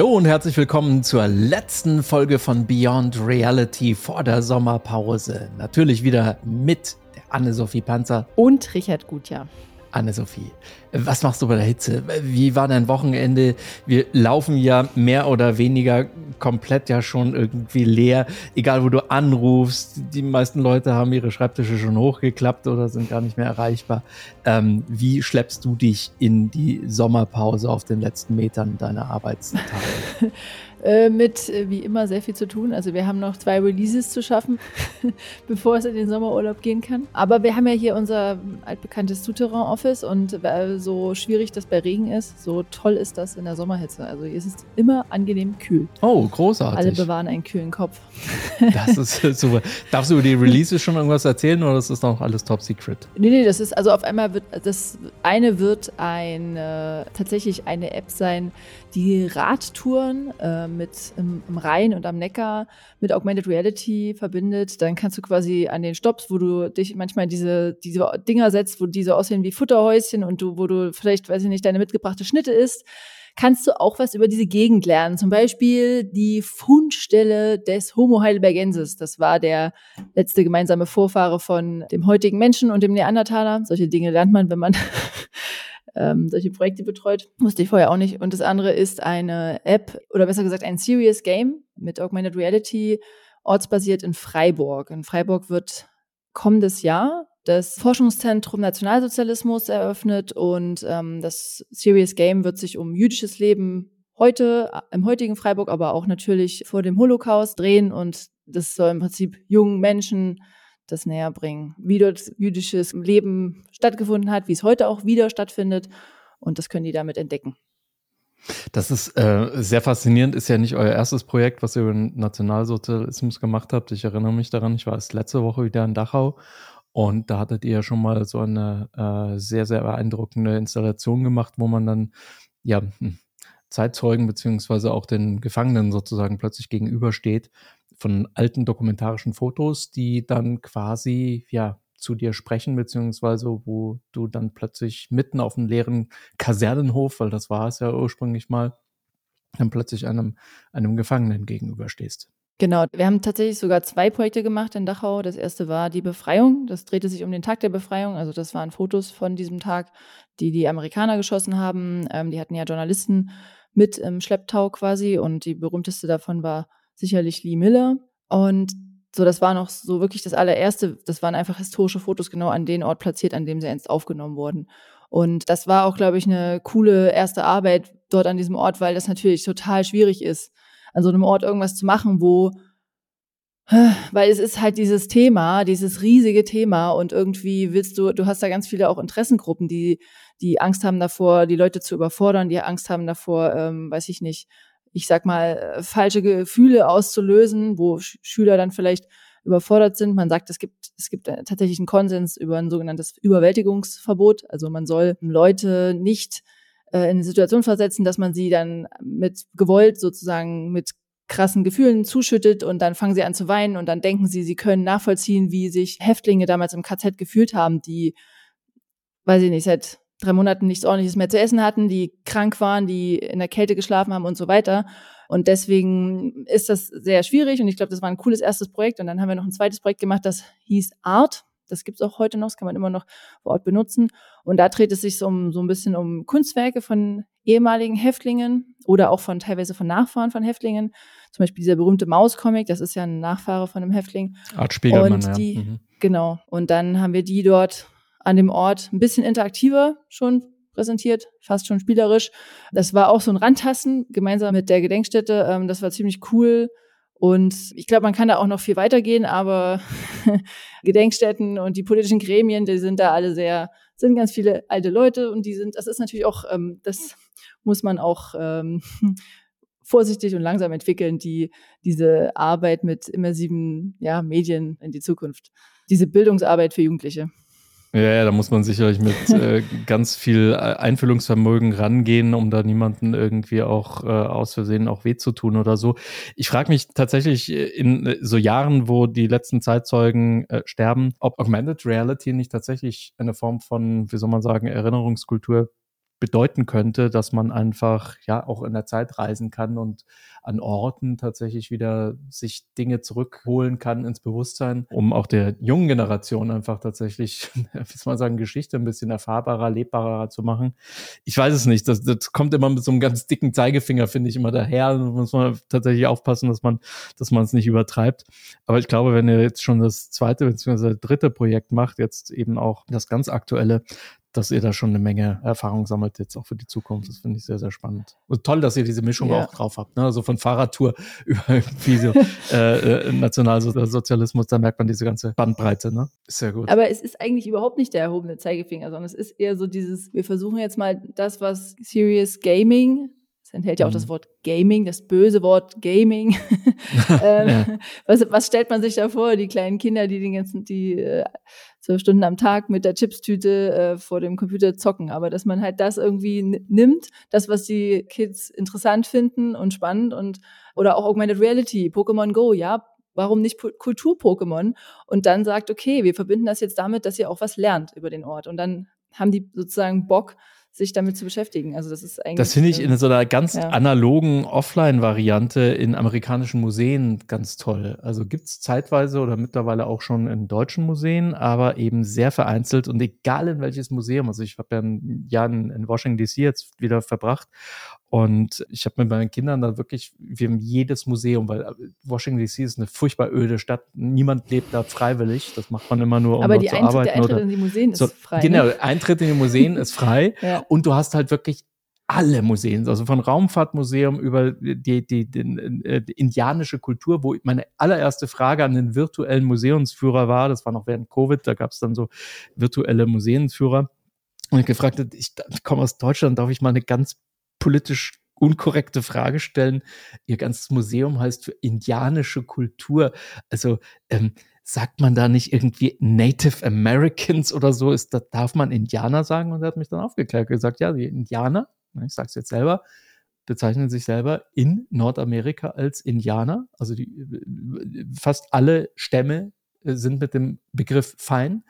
Hallo und herzlich willkommen zur letzten Folge von Beyond Reality vor der Sommerpause. Natürlich wieder mit der Anne-Sophie Panzer und Richard Gutjahr. Anne-Sophie, was machst du bei der Hitze? Wie war dein Wochenende? Wir laufen ja mehr oder weniger komplett ja schon irgendwie leer. Egal, wo du anrufst, die meisten Leute haben ihre Schreibtische schon hochgeklappt oder sind gar nicht mehr erreichbar. Ähm, wie schleppst du dich in die Sommerpause auf den letzten Metern deiner Arbeitstage? Äh, mit äh, wie immer sehr viel zu tun. Also wir haben noch zwei Releases zu schaffen, bevor es in den Sommerurlaub gehen kann. Aber wir haben ja hier unser altbekanntes Souterrain-Office und äh, so schwierig das bei Regen ist, so toll ist das in der Sommerhitze. Also hier ist es immer angenehm kühl. Oh, großartig. Alle bewahren einen kühlen Kopf. das ist super. Darfst du über die Releases schon irgendwas erzählen oder ist das noch alles top secret? Nee, nee, das ist, also auf einmal wird, das eine wird ein, äh, tatsächlich eine App sein, die Radtouren äh, mit im, im, Rhein und am Neckar mit Augmented Reality verbindet. Dann kannst du quasi an den Stops, wo du dich manchmal diese, diese Dinger setzt, wo diese aussehen wie Futterhäuschen und du, wo du vielleicht, weiß ich nicht, deine mitgebrachte Schnitte isst, kannst du auch was über diese Gegend lernen. Zum Beispiel die Fundstelle des Homo heidelbergensis. Das war der letzte gemeinsame Vorfahre von dem heutigen Menschen und dem Neandertaler. Solche Dinge lernt man, wenn man ähm, solche Projekte betreut. Wusste ich vorher auch nicht. Und das andere ist eine App oder besser gesagt ein Serious Game mit Augmented Reality, ortsbasiert in Freiburg. In Freiburg wird kommendes Jahr das Forschungszentrum Nationalsozialismus eröffnet und ähm, das Serious Game wird sich um jüdisches Leben heute, im heutigen Freiburg, aber auch natürlich vor dem Holocaust drehen und das soll im Prinzip jungen Menschen das näher bringen, wie dort jüdisches Leben stattgefunden hat, wie es heute auch wieder stattfindet. Und das können die damit entdecken. Das ist äh, sehr faszinierend, ist ja nicht euer erstes Projekt, was ihr über den Nationalsozialismus gemacht habt. Ich erinnere mich daran, ich war erst letzte Woche wieder in Dachau und da hattet ihr ja schon mal so eine äh, sehr, sehr beeindruckende Installation gemacht, wo man dann ja hm, Zeitzeugen beziehungsweise auch den Gefangenen sozusagen plötzlich gegenübersteht von alten dokumentarischen Fotos, die dann quasi, ja, zu dir sprechen, beziehungsweise wo du dann plötzlich mitten auf einem leeren Kasernenhof, weil das war es ja ursprünglich mal, dann plötzlich einem, einem Gefangenen gegenüberstehst. Genau, wir haben tatsächlich sogar zwei Projekte gemacht in Dachau. Das erste war die Befreiung. Das drehte sich um den Tag der Befreiung. Also das waren Fotos von diesem Tag, die die Amerikaner geschossen haben. Ähm, die hatten ja Journalisten mit im Schlepptau quasi und die berühmteste davon war sicherlich Lee Miller. Und so, das war noch so wirklich das allererste. Das waren einfach historische Fotos genau an den Ort platziert, an dem sie einst aufgenommen wurden. Und das war auch, glaube ich, eine coole erste Arbeit dort an diesem Ort, weil das natürlich total schwierig ist, an so einem Ort irgendwas zu machen, wo, weil es ist halt dieses Thema, dieses riesige Thema und irgendwie willst du, du hast da ganz viele auch Interessengruppen, die, die Angst haben davor, die Leute zu überfordern, die Angst haben davor, ähm, weiß ich nicht, ich sag mal, äh, falsche Gefühle auszulösen, wo Schüler dann vielleicht überfordert sind. Man sagt, es gibt, es gibt äh, tatsächlich einen Konsens über ein sogenanntes Überwältigungsverbot. Also man soll Leute nicht äh, in eine Situation versetzen, dass man sie dann mit Gewalt sozusagen mit krassen Gefühlen zuschüttet und dann fangen sie an zu weinen und dann denken sie, sie können nachvollziehen, wie sich Häftlinge damals im KZ gefühlt haben, die, weiß ich nicht, seit drei Monaten nichts ordentliches mehr zu essen hatten, die krank waren, die in der Kälte geschlafen haben und so weiter. Und deswegen ist das sehr schwierig und ich glaube, das war ein cooles erstes Projekt. Und dann haben wir noch ein zweites Projekt gemacht, das hieß Art. Das gibt's auch heute noch, das kann man immer noch vor Ort benutzen. Und da dreht es sich um, so ein bisschen um Kunstwerke von ehemaligen Häftlingen oder auch von teilweise von Nachfahren von Häftlingen. Zum Beispiel dieser berühmte Maus-Comic, das ist ja ein Nachfahre von einem Häftling. Art Spiegelmann, und die, ja. Mhm. Genau. Und dann haben wir die dort an dem Ort ein bisschen interaktiver schon präsentiert, fast schon spielerisch. Das war auch so ein Randtasten gemeinsam mit der Gedenkstätte. Ähm, das war ziemlich cool. Und ich glaube, man kann da auch noch viel weitergehen, aber Gedenkstätten und die politischen Gremien, die sind da alle sehr, sind ganz viele alte Leute und die sind, das ist natürlich auch, ähm, das muss man auch ähm, vorsichtig und langsam entwickeln, die diese Arbeit mit immersiven ja, Medien in die Zukunft. Diese Bildungsarbeit für Jugendliche. Ja, ja, da muss man sicherlich mit äh, ganz viel äh, Einfühlungsvermögen rangehen, um da niemanden irgendwie auch äh, aus Versehen auch weh zu tun oder so. Ich frage mich tatsächlich äh, in äh, so Jahren, wo die letzten Zeitzeugen äh, sterben, ob Augmented Reality nicht tatsächlich eine Form von, wie soll man sagen, Erinnerungskultur bedeuten könnte, dass man einfach ja auch in der Zeit reisen kann und an Orten tatsächlich wieder sich Dinge zurückholen kann ins Bewusstsein, um auch der jungen Generation einfach tatsächlich, wie soll man sagen, Geschichte ein bisschen erfahrbarer, lebbarer zu machen. Ich weiß es nicht. Das, das kommt immer mit so einem ganz dicken Zeigefinger, finde ich, immer daher. Da muss man tatsächlich aufpassen, dass man, dass man es nicht übertreibt. Aber ich glaube, wenn ihr jetzt schon das zweite bzw. dritte Projekt macht, jetzt eben auch das ganz aktuelle, dass ihr da schon eine Menge Erfahrung sammelt, jetzt auch für die Zukunft. Das finde ich sehr, sehr spannend. Und toll, dass ihr diese Mischung ja. auch drauf habt. Ne? Also von Fahrradtour über irgendwie so, äh, äh, Nationalsozialismus, da merkt man diese ganze Bandbreite. Ne? Ist sehr gut. Aber es ist eigentlich überhaupt nicht der erhobene Zeigefinger, sondern es ist eher so dieses, wir versuchen jetzt mal das, was Serious Gaming es enthält ja auch das mhm. Wort Gaming, das böse Wort Gaming. ähm, ja. was, was, stellt man sich da vor? Die kleinen Kinder, die den ganzen, die äh, zwölf Stunden am Tag mit der Chipstüte äh, vor dem Computer zocken. Aber dass man halt das irgendwie nimmt, das, was die Kids interessant finden und spannend und oder auch Augmented Reality, Pokémon Go, ja, warum nicht Kultur-Pokémon? Und dann sagt, okay, wir verbinden das jetzt damit, dass ihr auch was lernt über den Ort. Und dann haben die sozusagen Bock, sich damit zu beschäftigen. Also das ist eigentlich. Das finde ich in so einer ganz ja. analogen Offline-Variante in amerikanischen Museen ganz toll. Also gibt es zeitweise oder mittlerweile auch schon in deutschen Museen, aber eben sehr vereinzelt und egal in welches Museum. Also ich habe ja ein Jahr in, in Washington DC jetzt wieder verbracht und ich habe mit meinen Kindern da wirklich, wir haben jedes Museum, weil äh, Washington DC ist eine furchtbar öde Stadt. Niemand lebt da freiwillig. Das macht man immer nur, um Aber die zu Eintritt, arbeiten. Der Eintritt oder in die Museen so, ist frei. Genau, ne? Eintritt in die Museen ist frei. ja. Und du hast halt wirklich alle Museen, also von Raumfahrtmuseum über die, die, die, äh, die, indianische Kultur, wo meine allererste Frage an den virtuellen Museumsführer war, das war noch während Covid, da gab es dann so virtuelle Museumsführer. Und ich gefragt ich komme aus Deutschland, darf ich mal eine ganz politisch unkorrekte Frage stellen. Ihr ganzes Museum heißt für indianische Kultur. Also ähm, sagt man da nicht irgendwie Native Americans oder so? Ist, da darf man Indianer sagen? Und er hat mich dann aufgeklärt gesagt, ja, die Indianer, ne, ich sage es jetzt selber, bezeichnen sich selber in Nordamerika als Indianer. Also die, fast alle Stämme äh, sind mit dem Begriff fein.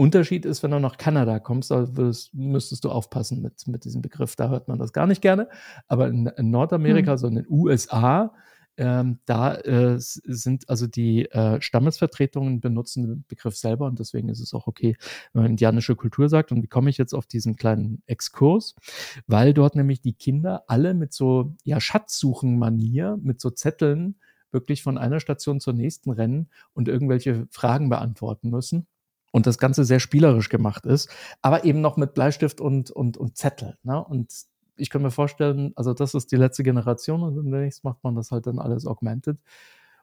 Unterschied ist, wenn du nach Kanada kommst, da würdest, müsstest du aufpassen mit, mit diesem Begriff. Da hört man das gar nicht gerne. Aber in, in Nordamerika, hm. so in den USA, ähm, da äh, sind also die äh, Stammesvertretungen benutzen den Begriff selber und deswegen ist es auch okay, wenn man indianische Kultur sagt. Und wie komme ich jetzt auf diesen kleinen Exkurs? Weil dort nämlich die Kinder alle mit so ja, Schatzsuchen-Manier, mit so Zetteln wirklich von einer Station zur nächsten rennen und irgendwelche Fragen beantworten müssen und das Ganze sehr spielerisch gemacht ist, aber eben noch mit Bleistift und, und, und Zettel. Ne? Und ich kann mir vorstellen, also das ist die letzte Generation und demnächst macht man das halt dann alles augmented.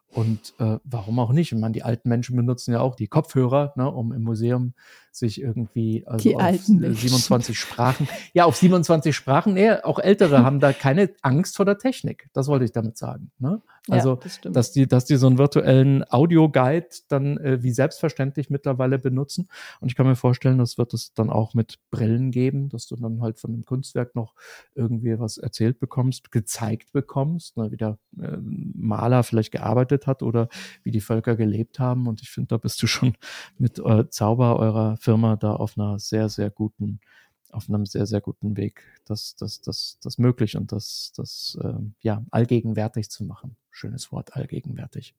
Und äh, warum auch nicht? Ich meine, die alten Menschen benutzen ja auch die Kopfhörer, ne, um im Museum sich irgendwie also die auf 27 Sprachen. Ja, auf 27 Sprachen. Nee, auch Ältere haben da keine Angst vor der Technik. Das wollte ich damit sagen. Ne? Also, ja, das dass die, dass die so einen virtuellen Audioguide dann äh, wie selbstverständlich mittlerweile benutzen. Und ich kann mir vorstellen, das wird es dann auch mit Brillen geben, dass du dann halt von dem Kunstwerk noch irgendwie was erzählt bekommst, gezeigt bekommst, ne, wie der äh, Maler vielleicht gearbeitet hat oder wie die Völker gelebt haben. Und ich finde, da bist du schon mit äh, Zauber eurer Firma da auf einer sehr, sehr guten, auf einem sehr, sehr guten Weg, das, das, das, das möglich und das, das äh, ja, allgegenwärtig zu machen. Schönes Wort, allgegenwärtig.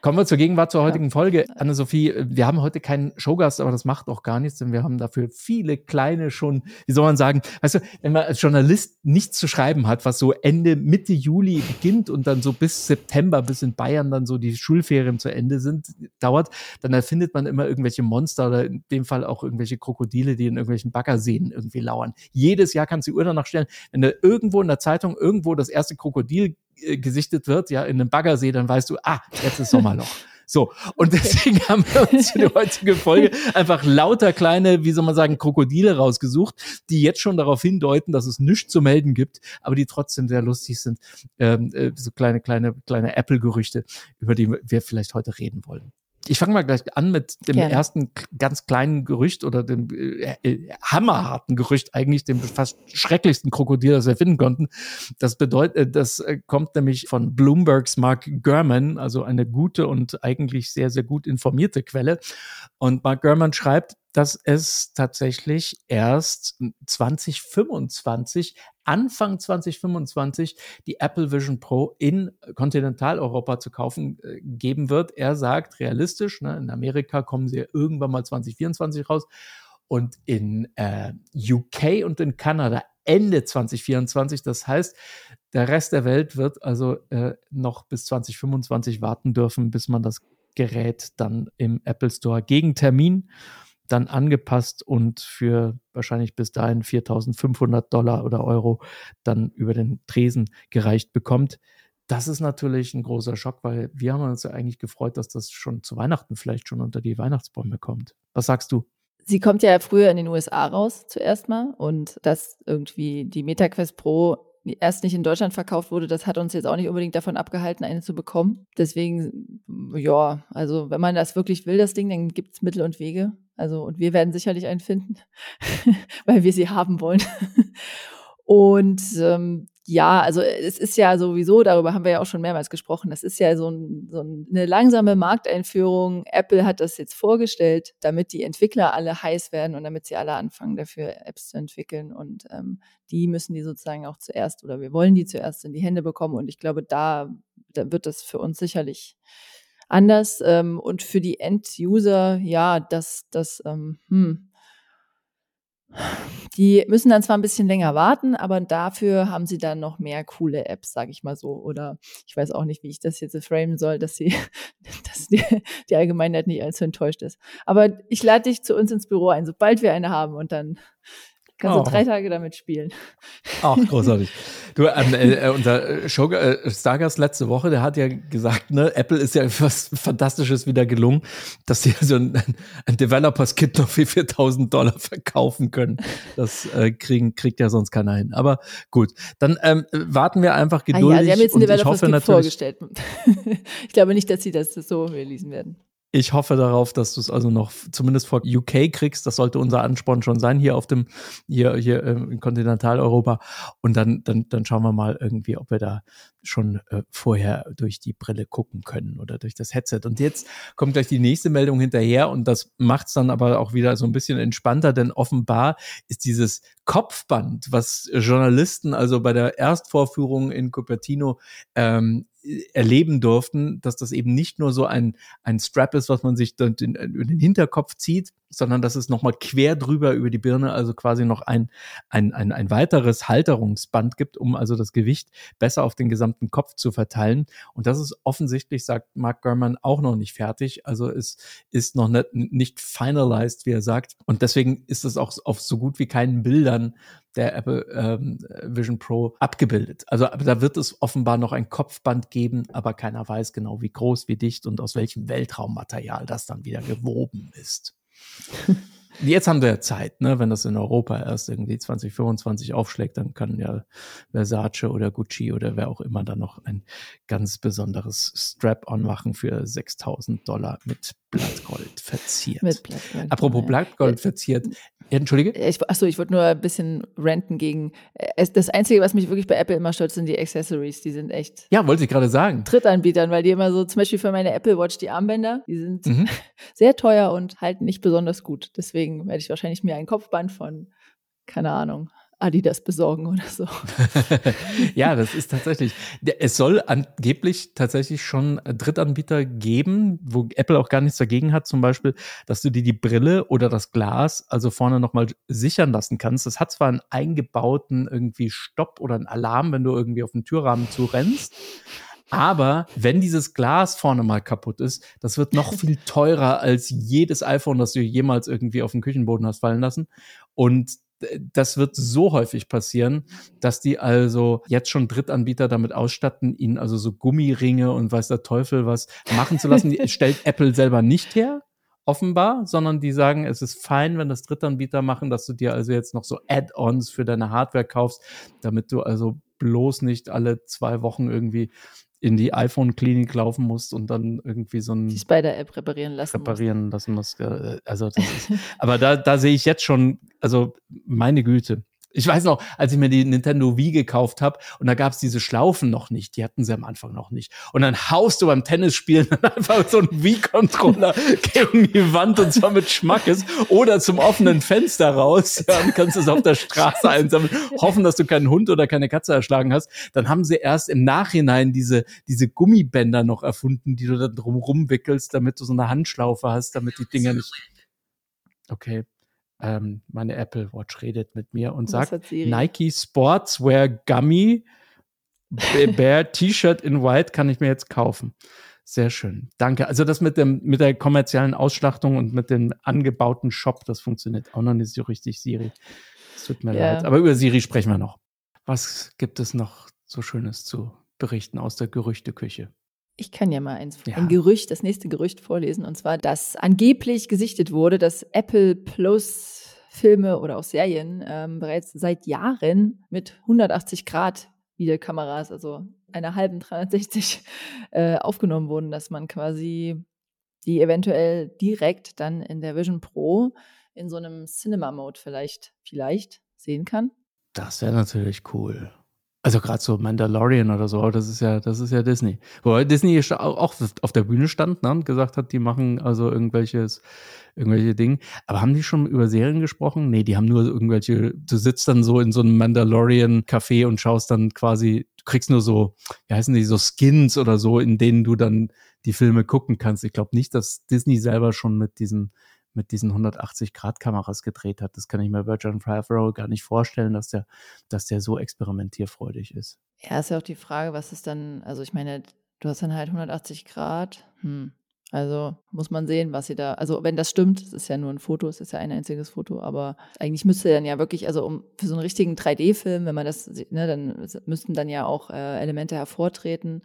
Kommen wir zur Gegenwart zur heutigen ja. Folge. Anne-Sophie, wir haben heute keinen Showgast, aber das macht auch gar nichts, denn wir haben dafür viele kleine schon, wie soll man sagen, weißt du, wenn man als Journalist nichts zu schreiben hat, was so Ende, Mitte Juli beginnt und dann so bis September, bis in Bayern dann so die Schulferien zu Ende sind, dauert, dann erfindet man immer irgendwelche Monster oder in dem Fall auch irgendwelche Krokodile, die in irgendwelchen Baggerseen irgendwie lauern. Jedes Jahr kannst du die Uhr danach stellen, wenn da irgendwo in der Zeitung irgendwo das erste Krokodil gesichtet wird, ja, in einem Baggersee, dann weißt du, ah, jetzt ist Sommerloch. So, und deswegen haben wir uns für die heutige Folge einfach lauter kleine, wie soll man sagen, Krokodile rausgesucht, die jetzt schon darauf hindeuten, dass es nichts zu melden gibt, aber die trotzdem sehr lustig sind. Ähm, äh, so kleine, kleine, kleine Apple-Gerüchte, über die wir vielleicht heute reden wollen. Ich fange mal gleich an mit dem Gerne. ersten ganz kleinen Gerücht oder dem äh, äh, hammerharten Gerücht, eigentlich dem fast schrecklichsten Krokodil, das wir finden konnten. Das bedeutet, äh, das äh, kommt nämlich von Bloombergs Mark Gurman, also eine gute und eigentlich sehr, sehr gut informierte Quelle. Und Mark Gurman schreibt, dass es tatsächlich erst 2025, Anfang 2025, die Apple Vision Pro in Kontinentaleuropa zu kaufen äh, geben wird. Er sagt realistisch, ne, in Amerika kommen sie irgendwann mal 2024 raus und in äh, UK und in Kanada Ende 2024. Das heißt, der Rest der Welt wird also äh, noch bis 2025 warten dürfen, bis man das Gerät dann im Apple Store gegen Termin dann angepasst und für wahrscheinlich bis dahin 4.500 Dollar oder Euro dann über den Tresen gereicht bekommt. Das ist natürlich ein großer Schock, weil wir haben uns ja eigentlich gefreut, dass das schon zu Weihnachten vielleicht schon unter die Weihnachtsbäume kommt. Was sagst du? Sie kommt ja früher in den USA raus zuerst mal und dass irgendwie die MetaQuest Pro erst nicht in Deutschland verkauft wurde, das hat uns jetzt auch nicht unbedingt davon abgehalten, eine zu bekommen. Deswegen, ja, also wenn man das wirklich will, das Ding, dann gibt es Mittel und Wege. Also, und wir werden sicherlich einen finden, weil wir sie haben wollen. und ähm, ja, also es ist ja sowieso, darüber haben wir ja auch schon mehrmals gesprochen, das ist ja so, ein, so eine langsame Markteinführung. Apple hat das jetzt vorgestellt, damit die Entwickler alle heiß werden und damit sie alle anfangen, dafür Apps zu entwickeln. Und ähm, die müssen die sozusagen auch zuerst oder wir wollen die zuerst in die Hände bekommen. Und ich glaube, da, da wird das für uns sicherlich anders. Ähm, und für die End-User, ja, das, das, ähm, hm, die müssen dann zwar ein bisschen länger warten, aber dafür haben sie dann noch mehr coole Apps, sage ich mal so. Oder ich weiß auch nicht, wie ich das jetzt framen soll, dass sie, dass die, die Allgemeinheit nicht allzu enttäuscht ist. Aber ich lade dich zu uns ins Büro ein, sobald wir eine haben und dann Kannst du oh. drei Tage damit spielen. Ach, großartig. Du, ähm, äh, äh unser Show, äh, Stargast letzte Woche, der hat ja gesagt, ne, Apple ist ja was Fantastisches wieder gelungen, dass sie so ein, ein Developers-Kit noch für 4000 Dollar verkaufen können. Das äh, kriegen, kriegt ja sonst keiner hin. Aber gut, dann ähm, warten wir einfach geduldig. Ah ja, sie haben jetzt ein Developers-Kit vorgestellt. ich glaube nicht, dass sie das so releasen werden. Ich hoffe darauf, dass du es also noch zumindest vor UK kriegst. Das sollte unser Ansporn schon sein hier auf dem, hier, hier ähm, in Kontinentaleuropa. Und dann, dann, dann schauen wir mal irgendwie, ob wir da schon äh, vorher durch die Brille gucken können oder durch das Headset. Und jetzt kommt gleich die nächste Meldung hinterher und das macht es dann aber auch wieder so ein bisschen entspannter, denn offenbar ist dieses Kopfband, was Journalisten also bei der Erstvorführung in Cupertino ähm, erleben durften, dass das eben nicht nur so ein, ein Strap ist, was man sich dann in, in den Hinterkopf zieht, sondern dass es nochmal quer drüber über die Birne, also quasi noch ein, ein, ein, ein weiteres Halterungsband gibt, um also das Gewicht besser auf den gesamten Kopf zu verteilen. Und das ist offensichtlich, sagt Mark Gurman, auch noch nicht fertig. Also es ist noch nicht, nicht finalized, wie er sagt. Und deswegen ist es auch auf so gut wie keinen Bildern der Apple ähm, Vision Pro abgebildet. Also da wird es offenbar noch ein Kopfband geben, aber keiner weiß genau, wie groß, wie dicht und aus welchem Weltraummaterial das dann wieder gewoben ist. Jetzt haben wir Zeit, ne? Wenn das in Europa erst irgendwie 2025 aufschlägt, dann kann ja Versace oder Gucci oder wer auch immer dann noch ein ganz besonderes Strap-on machen für 6000 Dollar mit Blattgold verziert. Mit Blattgold. Apropos Blattgold verziert. Entschuldige? Ich, achso, ich wollte nur ein bisschen renten gegen. Äh, das Einzige, was mich wirklich bei Apple immer stört, sind die Accessories. Die sind echt. Ja, wollte ich gerade sagen. Drittanbietern, weil die immer so, zum Beispiel für meine Apple Watch, die Armbänder, die sind mhm. sehr teuer und halten nicht besonders gut. Deswegen werde ich wahrscheinlich mir ein Kopfband von, keine Ahnung, Adidas besorgen oder so. ja, das ist tatsächlich. Es soll angeblich tatsächlich schon Drittanbieter geben, wo Apple auch gar nichts dagegen hat, zum Beispiel, dass du dir die Brille oder das Glas also vorne nochmal sichern lassen kannst. Das hat zwar einen eingebauten irgendwie Stopp oder einen Alarm, wenn du irgendwie auf den Türrahmen zurennst. Aber wenn dieses Glas vorne mal kaputt ist, das wird noch viel teurer als jedes iPhone, das du jemals irgendwie auf den Küchenboden hast fallen lassen. Und das wird so häufig passieren, dass die also jetzt schon Drittanbieter damit ausstatten, ihnen also so Gummiringe und weiß der Teufel was machen zu lassen. Die stellt Apple selber nicht her, offenbar, sondern die sagen, es ist fein, wenn das Drittanbieter machen, dass du dir also jetzt noch so Add-ons für deine Hardware kaufst, damit du also bloß nicht alle zwei Wochen irgendwie in die iPhone-Klinik laufen musst und dann irgendwie so ein die Spider-App reparieren lassen reparieren musst. lassen musst. Also das ist, aber da, da sehe ich jetzt schon, also meine Güte, ich weiß noch, als ich mir die Nintendo Wii gekauft habe und da gab es diese Schlaufen noch nicht, die hatten sie am Anfang noch nicht. Und dann haust du beim Tennisspielen einfach so einen Wii-Controller gegen die Wand und zwar mit Schmackes oder zum offenen Fenster raus. Ja, und kannst es auf der Straße einsammeln, hoffen, dass du keinen Hund oder keine Katze erschlagen hast. Dann haben sie erst im Nachhinein diese, diese Gummibänder noch erfunden, die du da drum rumwickelst, damit du so eine Handschlaufe hast, damit die Dinger nicht. Okay, ähm, meine Apple Watch redet mit mir und Was sagt Nike Sportswear Gummy Bear T-Shirt in White kann ich mir jetzt kaufen. Sehr schön. Danke. Also das mit dem mit der kommerziellen Ausschlachtung und mit dem angebauten Shop, das funktioniert auch noch nicht so richtig, Siri. Es tut mir ja. leid. Aber über Siri sprechen wir noch. Was gibt es noch so Schönes zu berichten aus der Gerüchteküche? Ich kann ja mal eins, ja. ein Gerücht, das nächste Gerücht vorlesen, und zwar, dass angeblich gesichtet wurde, dass Apple Plus Filme oder auch Serien ähm, bereits seit Jahren mit 180 Grad Videokameras, also einer halben 360, äh, aufgenommen wurden, dass man quasi die eventuell direkt dann in der Vision Pro in so einem Cinema-Mode vielleicht, vielleicht sehen kann. Das wäre natürlich cool. Also gerade so Mandalorian oder so, das ist ja, das ist ja Disney. Wobei Disney auch auf der Bühne stand ne, und gesagt hat, die machen also irgendwelches, irgendwelche Dinge. Aber haben die schon über Serien gesprochen? Nee, die haben nur irgendwelche, du sitzt dann so in so einem Mandalorian-Café und schaust dann quasi, du kriegst nur so, wie heißen die, so Skins oder so, in denen du dann die Filme gucken kannst. Ich glaube nicht, dass Disney selber schon mit diesen mit diesen 180-Grad-Kameras gedreht hat. Das kann ich mir Virgin Favreau gar nicht vorstellen, dass der, dass der so experimentierfreudig ist. Ja, ist ja auch die Frage, was ist dann, also ich meine, du hast dann halt 180 Grad. Hm. Also muss man sehen, was sie da, also wenn das stimmt, es ist ja nur ein Foto, es ist ja ein einziges Foto, aber eigentlich müsste dann ja wirklich, also um für so einen richtigen 3D-Film, wenn man das, ne, dann müssten dann ja auch äh, Elemente hervortreten,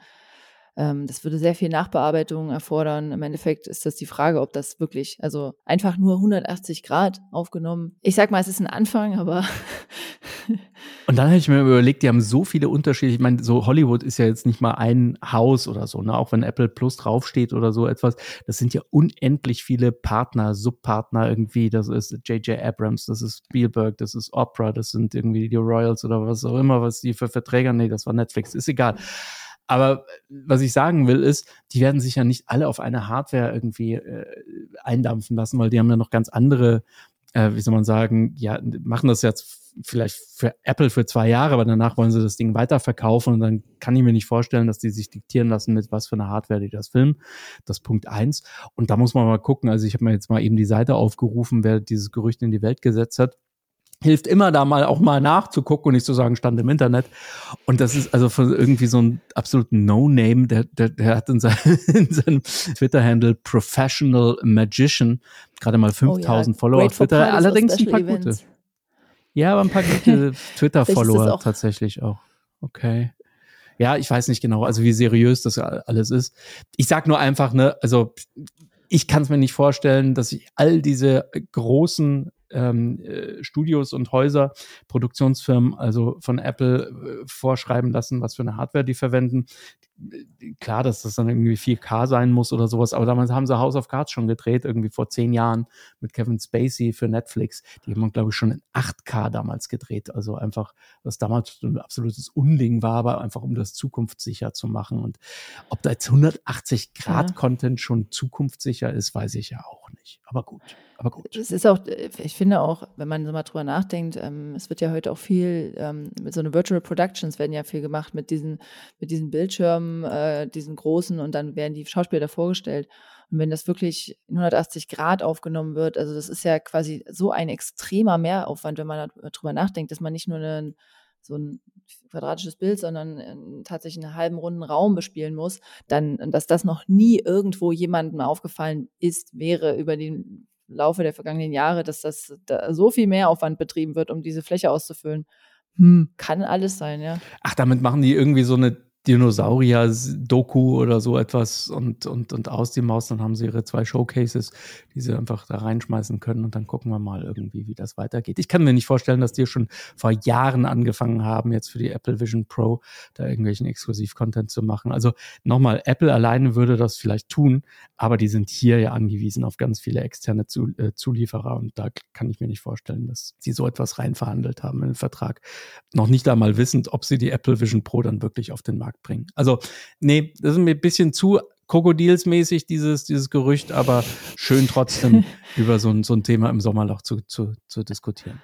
das würde sehr viel Nachbearbeitung erfordern. Im Endeffekt ist das die Frage, ob das wirklich, also einfach nur 180 Grad aufgenommen. Ich sag mal, es ist ein Anfang, aber. Und dann habe ich mir überlegt, die haben so viele Unterschiede. Ich meine, so Hollywood ist ja jetzt nicht mal ein Haus oder so, ne? Auch wenn Apple Plus draufsteht oder so etwas. Das sind ja unendlich viele Partner, Subpartner irgendwie. Das ist J.J. Abrams, das ist Spielberg, das ist Opera, das sind irgendwie die Royals oder was auch immer, was die für Verträge, nee, das war Netflix, ist egal. Aber was ich sagen will, ist, die werden sich ja nicht alle auf eine Hardware irgendwie äh, eindampfen lassen, weil die haben ja noch ganz andere, äh, wie soll man sagen, ja, machen das jetzt vielleicht für Apple für zwei Jahre, aber danach wollen sie das Ding weiterverkaufen und dann kann ich mir nicht vorstellen, dass die sich diktieren lassen, mit was für einer Hardware die das filmen. Das Punkt eins. Und da muss man mal gucken. Also ich habe mir jetzt mal eben die Seite aufgerufen, wer dieses Gerücht in die Welt gesetzt hat hilft immer da mal auch mal nachzugucken und nicht zu sagen, stand im Internet. Und das ist also von irgendwie so ein absoluten No-Name, der, der, der hat in, sein, in seinem Twitter-Handle Professional Magician gerade mal 5000 oh ja, Follower auf Twitter. Allerdings ein paar events. gute. Ja, aber ein paar gute Twitter-Follower tatsächlich auch. Okay. Ja, ich weiß nicht genau, also wie seriös das alles ist. Ich sag nur einfach, ne, also ich kann es mir nicht vorstellen, dass ich all diese großen ähm, äh, Studios und Häuser, Produktionsfirmen, also von Apple äh, vorschreiben lassen, was für eine Hardware die verwenden. Klar, dass das dann irgendwie 4K sein muss oder sowas, aber damals haben sie House of Cards schon gedreht, irgendwie vor zehn Jahren mit Kevin Spacey für Netflix. Die haben, glaube ich, schon in 8K damals gedreht. Also einfach, was damals ein absolutes Unding war, aber einfach um das zukunftssicher zu machen. Und ob da jetzt 180 Grad Content schon zukunftssicher ist, weiß ich ja auch nicht. Aber gut aber gut. Es ist auch, ich finde auch, wenn man so mal drüber nachdenkt, ähm, es wird ja heute auch viel, ähm, mit so einer Virtual Productions werden ja viel gemacht mit diesen, mit diesen Bildschirmen, äh, diesen großen und dann werden die Schauspieler vorgestellt. Und wenn das wirklich in 180 Grad aufgenommen wird, also das ist ja quasi so ein extremer Mehraufwand, wenn man darüber nachdenkt, dass man nicht nur einen, so ein quadratisches Bild, sondern äh, tatsächlich einen halben runden Raum bespielen muss, dann, dass das noch nie irgendwo jemandem aufgefallen ist, wäre über den Laufe der vergangenen Jahre, dass das da so viel mehr Aufwand betrieben wird, um diese Fläche auszufüllen. Hm, kann alles sein, ja. Ach, damit machen die irgendwie so eine Dinosaurier-Doku oder so etwas und, und, und aus die Maus, dann haben sie ihre zwei Showcases, die sie einfach da reinschmeißen können und dann gucken wir mal irgendwie, wie das weitergeht. Ich kann mir nicht vorstellen, dass die schon vor Jahren angefangen haben, jetzt für die Apple Vision Pro da irgendwelchen Exklusiv-Content zu machen. Also nochmal, Apple alleine würde das vielleicht tun, aber die sind hier ja angewiesen auf ganz viele externe äh, Zulieferer und da kann ich mir nicht vorstellen, dass sie so etwas rein verhandelt haben in den Vertrag. Noch nicht einmal wissend, ob sie die Apple Vision Pro dann wirklich auf den Markt Markt bringen. Also, nee, das ist mir ein bisschen zu Krokodilsmäßig, dieses, dieses Gerücht, aber schön trotzdem über so ein, so ein Thema im Sommerloch zu, zu, zu diskutieren.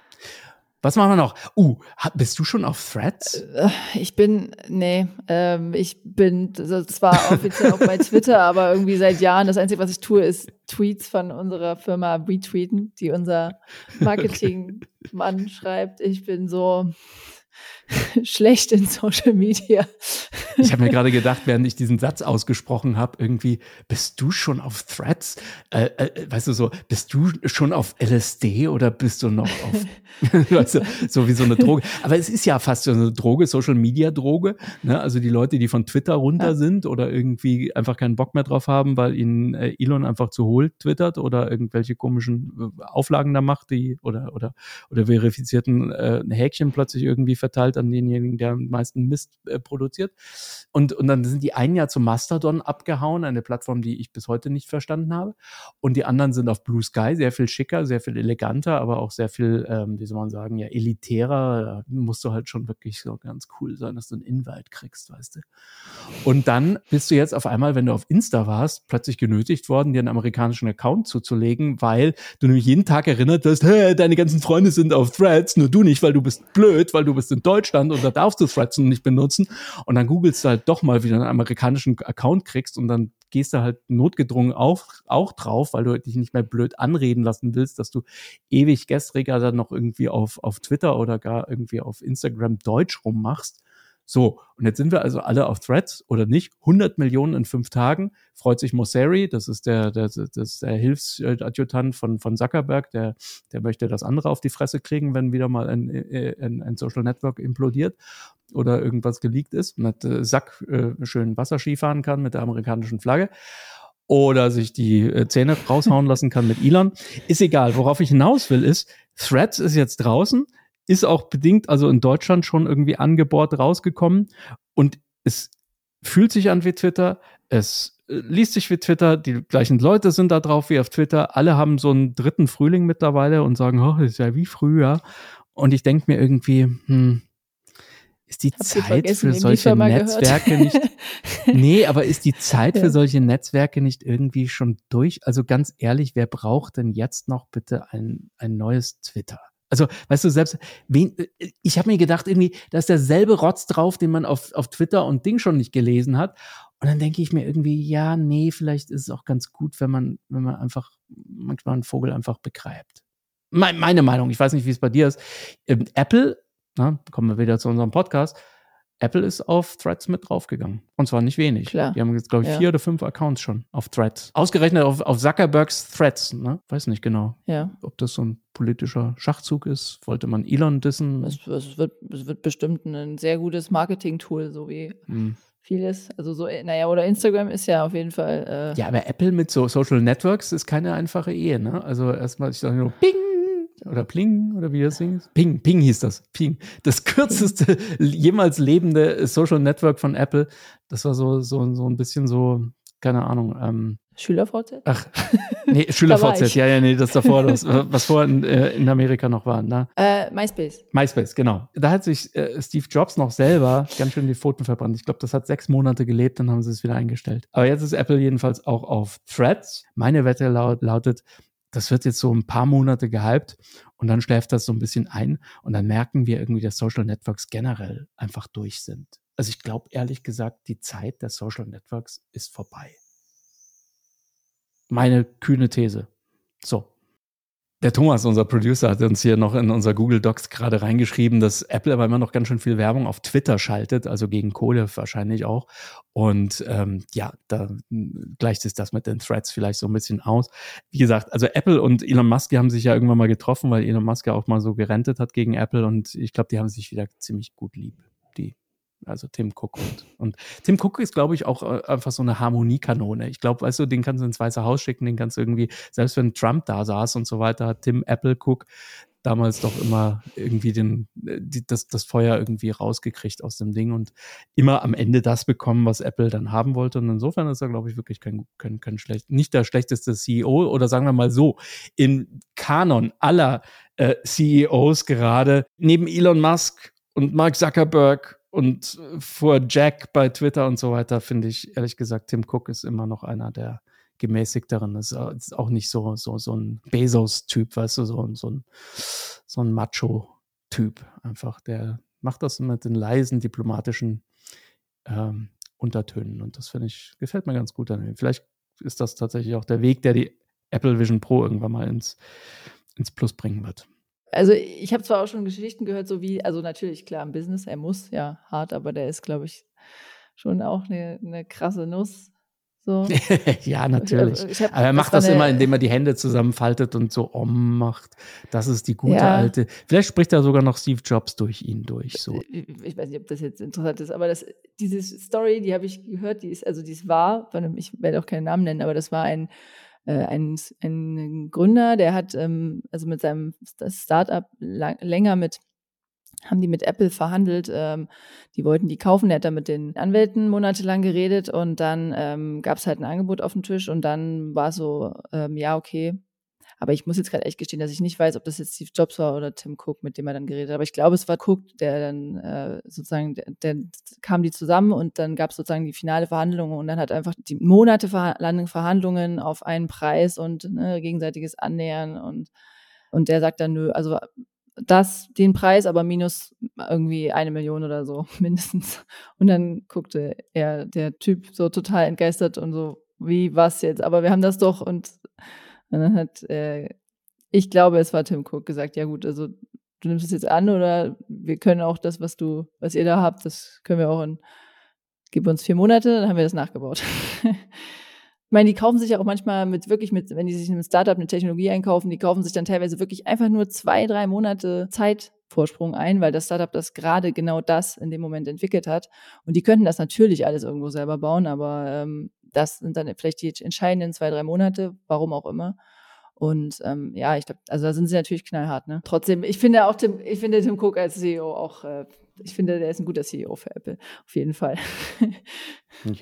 Was machen wir noch? Uh, bist du schon auf Threads? Äh, ich bin, nee, ähm, ich bin zwar offiziell auch bei Twitter, aber irgendwie seit Jahren das Einzige, was ich tue, ist Tweets von unserer Firma retweeten, die unser Marketingmann schreibt. Ich bin so, schlecht in Social Media. Ich habe mir gerade gedacht, während ich diesen Satz ausgesprochen habe, irgendwie, bist du schon auf Threads? Äh, äh, weißt du so, bist du schon auf LSD oder bist du noch auf, weißt du, so wie so eine Droge? Aber es ist ja fast so eine Droge, Social Media Droge. Ne? Also die Leute, die von Twitter runter ja. sind oder irgendwie einfach keinen Bock mehr drauf haben, weil ihnen äh, Elon einfach zu hohl twittert oder irgendwelche komischen äh, Auflagen da macht, die oder oder oder verifizierten äh, Häkchen plötzlich irgendwie verteilt an denjenigen, der am meisten Mist äh, produziert. Und, und dann sind die einen ja zu Mastodon abgehauen, eine Plattform, die ich bis heute nicht verstanden habe. Und die anderen sind auf Blue Sky, sehr viel schicker, sehr viel eleganter, aber auch sehr viel, ähm, wie soll man sagen, ja, elitärer. Da musst du halt schon wirklich so ganz cool sein, dass du einen Invite kriegst, weißt du. Und dann bist du jetzt auf einmal, wenn du auf Insta warst, plötzlich genötigt worden, dir einen amerikanischen Account zuzulegen, weil du nämlich jeden Tag erinnert hast, hey, deine ganzen Freunde sind auf Threads, nur du nicht, weil du bist blöd, weil du bist in Deutschland Deutschland und da darfst du Threads nicht benutzen. Und dann googelst du halt doch mal, wie du einen amerikanischen Account kriegst und dann gehst du halt notgedrungen auch, auch drauf, weil du dich nicht mehr blöd anreden lassen willst, dass du ewig gestriger dann noch irgendwie auf, auf Twitter oder gar irgendwie auf Instagram Deutsch rummachst. So, und jetzt sind wir also alle auf Threads oder nicht. 100 Millionen in fünf Tagen. Freut sich Mosseri, das ist der, der, ist der Hilfsadjutant von, von Zuckerberg, der, der möchte das andere auf die Fresse kriegen, wenn wieder mal ein, ein, ein Social Network implodiert oder irgendwas geleakt ist und hat äh, Sack äh, schön Wasserski fahren kann mit der amerikanischen Flagge oder sich die äh, Zähne raushauen lassen kann mit Elon. Ist egal. Worauf ich hinaus will, ist, Threads ist jetzt draußen ist auch bedingt, also in Deutschland schon irgendwie angebohrt rausgekommen und es fühlt sich an wie Twitter, es äh, liest sich wie Twitter, die gleichen Leute sind da drauf wie auf Twitter, alle haben so einen dritten Frühling mittlerweile und sagen, oh, das ist ja wie früher. Und ich denke mir irgendwie, hm, ist die Zeit für solche Netzwerke nicht. nee, aber ist die Zeit ja. für solche Netzwerke nicht irgendwie schon durch? Also ganz ehrlich, wer braucht denn jetzt noch bitte ein, ein neues Twitter? Also, weißt du, selbst, wen, äh, ich habe mir gedacht, irgendwie, da ist derselbe Rotz drauf, den man auf, auf Twitter und Ding schon nicht gelesen hat. Und dann denke ich mir irgendwie, ja, nee, vielleicht ist es auch ganz gut, wenn man, wenn man einfach manchmal einen Vogel einfach begreift. Meine Meinung, ich weiß nicht, wie es bei dir ist. Ähm, Apple, na, kommen wir wieder zu unserem Podcast, Apple ist auf Threads mit draufgegangen. Und zwar nicht wenig. Klar. Die haben jetzt, glaube ich, ja. vier oder fünf Accounts schon auf Threads. Ausgerechnet auf, auf Zuckerbergs Threads, ne? Weiß nicht genau. Ja. Ob das so ein politischer Schachzug ist. Wollte man Elon dissen? Es, es wird, es wird bestimmt ein sehr gutes Marketing-Tool, so wie. Hm vieles. Also so, naja, oder Instagram ist ja auf jeden Fall. Äh ja, aber Apple mit so Social Networks ist keine einfache Ehe, ne? Also erstmal, ich sage nur, Ping, oder Pling oder wie das Ding Ping, Ping hieß das. Ping. Das kürzeste jemals lebende Social Network von Apple. Das war so, so, so ein bisschen so, keine Ahnung. Ähm, SchülerVZ? Ach, nee, SchülerVZ, ja, ja, nee, das davor, das, was vorher in, äh, in Amerika noch war. Ne? Äh, MySpace. MySpace, genau. Da hat sich äh, Steve Jobs noch selber ganz schön die Pfoten verbrannt. Ich glaube, das hat sechs Monate gelebt, dann haben sie es wieder eingestellt. Aber jetzt ist Apple jedenfalls auch auf Threads. Meine Wette laut, lautet, das wird jetzt so ein paar Monate gehypt und dann schläft das so ein bisschen ein und dann merken wir irgendwie, dass Social Networks generell einfach durch sind. Also ich glaube ehrlich gesagt, die Zeit der Social Networks ist vorbei. Meine kühne These. So. Der Thomas, unser Producer, hat uns hier noch in unser Google Docs gerade reingeschrieben, dass Apple aber immer noch ganz schön viel Werbung auf Twitter schaltet, also gegen Kohle wahrscheinlich auch. Und ähm, ja, da gleicht sich das mit den Threads vielleicht so ein bisschen aus. Wie gesagt, also Apple und Elon Musk, die haben sich ja irgendwann mal getroffen, weil Elon Musk ja auch mal so gerentet hat gegen Apple und ich glaube, die haben sich wieder ziemlich gut lieb. Also Tim Cook und, und Tim Cook ist, glaube ich, auch äh, einfach so eine Harmoniekanone. Ich glaube, weißt du, den kannst du ins Weiße Haus schicken, den kannst du irgendwie, selbst wenn Trump da saß und so weiter, hat Tim Apple Cook damals doch immer irgendwie den, äh, die, das, das Feuer irgendwie rausgekriegt aus dem Ding und immer am Ende das bekommen, was Apple dann haben wollte. Und insofern ist er, glaube ich, wirklich kein, kein, kein schlecht, nicht der schlechteste CEO oder sagen wir mal so, in Kanon aller äh, CEOs gerade neben Elon Musk und Mark Zuckerberg und äh, vor Jack bei Twitter und so weiter, finde ich ehrlich gesagt, Tim Cook ist immer noch einer der gemäßigteren. Ist, ist auch nicht so, so, so ein Bezos-Typ, weißt du, so, so ein, so ein Macho-Typ einfach. Der macht das mit den leisen diplomatischen ähm, Untertönen und das finde ich, gefällt mir ganz gut an ihm. Vielleicht ist das tatsächlich auch der Weg, der die Apple Vision Pro irgendwann mal ins, ins Plus bringen wird. Also ich habe zwar auch schon Geschichten gehört, so wie, also natürlich klar im Business, er muss ja hart, aber der ist, glaube ich, schon auch eine, eine krasse Nuss. So. ja, natürlich. Ich, ich Aber er macht das, das immer, indem er die Hände zusammenfaltet und so om macht. Das ist die gute ja. alte. Vielleicht spricht er sogar noch Steve Jobs durch ihn durch. So. Ich, ich weiß nicht, ob das jetzt interessant ist, aber das, diese Story, die habe ich gehört, die ist, also die ist wahr, ich werde auch keinen Namen nennen, aber das war ein, äh, ein, ein Gründer, der hat ähm, also mit seinem Startup lang, länger mit haben die mit Apple verhandelt. Ähm, die wollten die kaufen. Er hat da mit den Anwälten monatelang geredet und dann ähm, gab es halt ein Angebot auf dem Tisch und dann war so, ähm, ja, okay. Aber ich muss jetzt gerade echt gestehen, dass ich nicht weiß, ob das jetzt Steve Jobs war oder Tim Cook, mit dem er dann geredet hat. Aber ich glaube, es war Cook, der dann äh, sozusagen, der, der kam die zusammen und dann gab es sozusagen die finale Verhandlung und dann hat einfach die Monate Verhandlungen auf einen Preis und ne, gegenseitiges Annähern und und der sagt dann, nö, also das, den Preis, aber minus irgendwie eine Million oder so, mindestens. Und dann guckte er, der Typ, so total entgeistert und so, wie, was jetzt? Aber wir haben das doch. Und, und dann hat, äh, ich glaube, es war Tim Cook, gesagt, ja gut, also du nimmst es jetzt an oder wir können auch das, was du, was ihr da habt, das können wir auch in, gib uns vier Monate, dann haben wir das nachgebaut. Ich meine, die kaufen sich ja auch manchmal mit wirklich mit, wenn die sich in einem Startup eine Technologie einkaufen, die kaufen sich dann teilweise wirklich einfach nur zwei, drei Monate Zeitvorsprung ein, weil das Startup das gerade genau das in dem Moment entwickelt hat. Und die könnten das natürlich alles irgendwo selber bauen, aber ähm, das sind dann vielleicht die entscheidenden zwei, drei Monate, warum auch immer. Und ähm, ja, ich glaube, also da sind sie natürlich knallhart, ne? Trotzdem, ich finde auch Tim, ich finde Tim Cook als CEO auch, äh, ich finde, der ist ein guter CEO für Apple, auf jeden Fall. ja.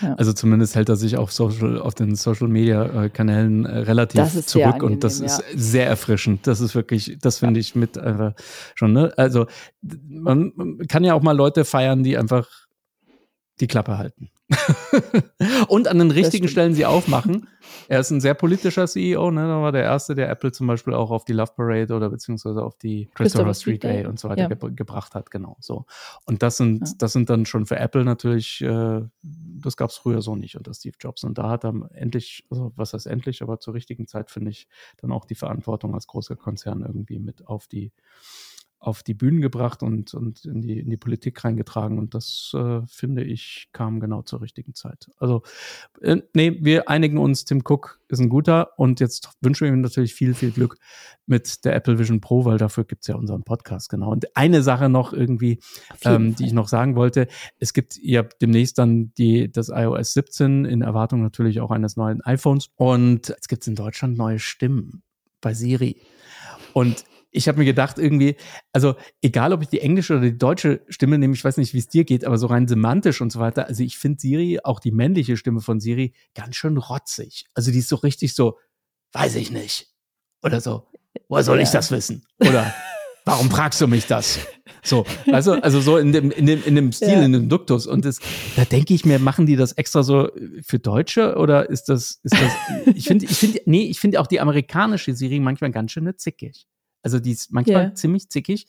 ja. Also zumindest hält er sich auf Social, auf den Social Media äh, Kanälen äh, relativ zurück angenehm, und das ja. ist sehr erfrischend. Das ist wirklich, das finde ja. ich mit einfach schon, ne? Also man, man kann ja auch mal Leute feiern, die einfach die Klappe halten. und an den richtigen Stellen sie aufmachen. Er ist ein sehr politischer CEO, ne? Da war der erste, der Apple zum Beispiel auch auf die Love Parade oder beziehungsweise auf die Christopher Street Day und so weiter ja. ge gebracht hat, genau. So. Und das sind, ja. das sind dann schon für Apple natürlich, äh, das gab es früher so nicht unter Steve Jobs. Und da hat er endlich, also was heißt endlich, aber zur richtigen Zeit finde ich dann auch die Verantwortung als großer Konzern irgendwie mit auf die auf die Bühnen gebracht und, und in, die, in die Politik reingetragen. Und das, äh, finde ich, kam genau zur richtigen Zeit. Also, äh, nee, wir einigen uns, Tim Cook ist ein guter und jetzt wünschen wir ihm natürlich viel, viel Glück mit der Apple Vision Pro, weil dafür gibt es ja unseren Podcast, genau. Und eine Sache noch irgendwie, ähm, die ich noch sagen wollte, es gibt ja demnächst dann die, das iOS 17 in Erwartung natürlich auch eines neuen iPhones und es gibt in Deutschland neue Stimmen bei Siri. Und ich habe mir gedacht, irgendwie, also egal, ob ich die englische oder die deutsche Stimme nehme, ich weiß nicht, wie es dir geht, aber so rein semantisch und so weiter, also ich finde Siri, auch die männliche Stimme von Siri, ganz schön rotzig. Also die ist so richtig so, weiß ich nicht. Oder so, woher soll ja. ich das wissen? Oder warum fragst du mich das? So, also, also so in dem, in dem, in dem Stil, ja. in dem Duktus. Und das, da denke ich mir, machen die das extra so für Deutsche oder ist das, ist das, ich finde, ich finde, nee, ich finde auch die amerikanische Siri manchmal ganz schön zickig. Also die ist manchmal yeah. ziemlich zickig.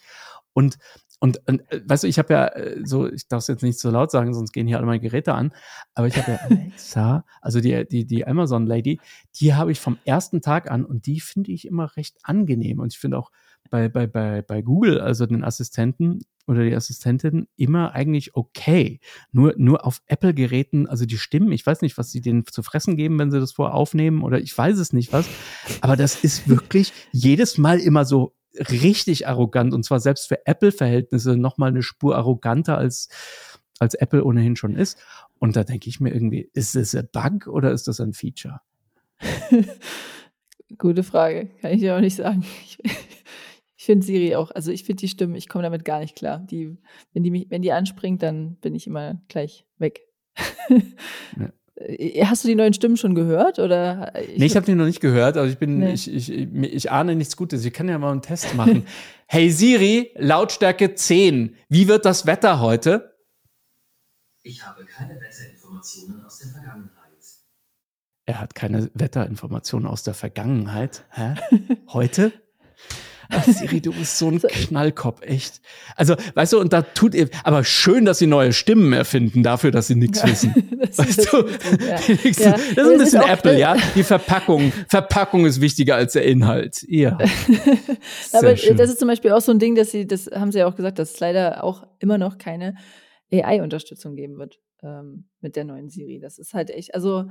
Und, und, und äh, weißt du, ich habe ja äh, so, ich darf es jetzt nicht so laut sagen, sonst gehen hier alle meine Geräte an, aber ich habe ja Alexa, also die, die, die Amazon-Lady, die habe ich vom ersten Tag an und die finde ich immer recht angenehm. Und ich finde auch bei, bei, bei, bei Google, also den Assistenten oder die Assistentin, immer eigentlich okay. Nur, nur auf Apple-Geräten, also die Stimmen, ich weiß nicht, was sie denen zu fressen geben, wenn sie das vorher aufnehmen oder ich weiß es nicht was, aber das ist wirklich jedes Mal immer so richtig arrogant und zwar selbst für Apple-Verhältnisse nochmal eine Spur arroganter als, als Apple ohnehin schon ist. Und da denke ich mir irgendwie, ist das ein Bug oder ist das ein Feature? Gute Frage, kann ich dir auch nicht sagen. Ich, ich finde Siri auch, also ich finde die Stimme, ich komme damit gar nicht klar. Die, wenn die mich, wenn die anspringt, dann bin ich immer gleich weg. Ja. Äh, hast du die neuen Stimmen schon gehört? Oder? Ich nee, ich habe die noch nicht gehört, aber ich bin, nee. ich, ich, ich, ich ahne nichts Gutes. Ich kann ja mal einen Test machen. hey Siri, Lautstärke 10. Wie wird das Wetter heute? Ich habe keine Wetterinformationen aus der Vergangenheit. Er hat keine Wetterinformationen aus der Vergangenheit. Hä? Heute? Ach, Siri, du bist so ein Knallkopf, echt. Also, weißt du, und da tut ihr, aber schön, dass sie neue Stimmen erfinden dafür, dass sie nichts wissen. das weißt ist, du? Ja. das ist ja. ein bisschen ist Apple, ja. Die Verpackung, Verpackung ist wichtiger als der Inhalt. Ja. aber schön. das ist zum Beispiel auch so ein Ding, dass sie, das haben sie ja auch gesagt, dass es leider auch immer noch keine AI-Unterstützung geben wird ähm, mit der neuen Siri. Das ist halt echt, also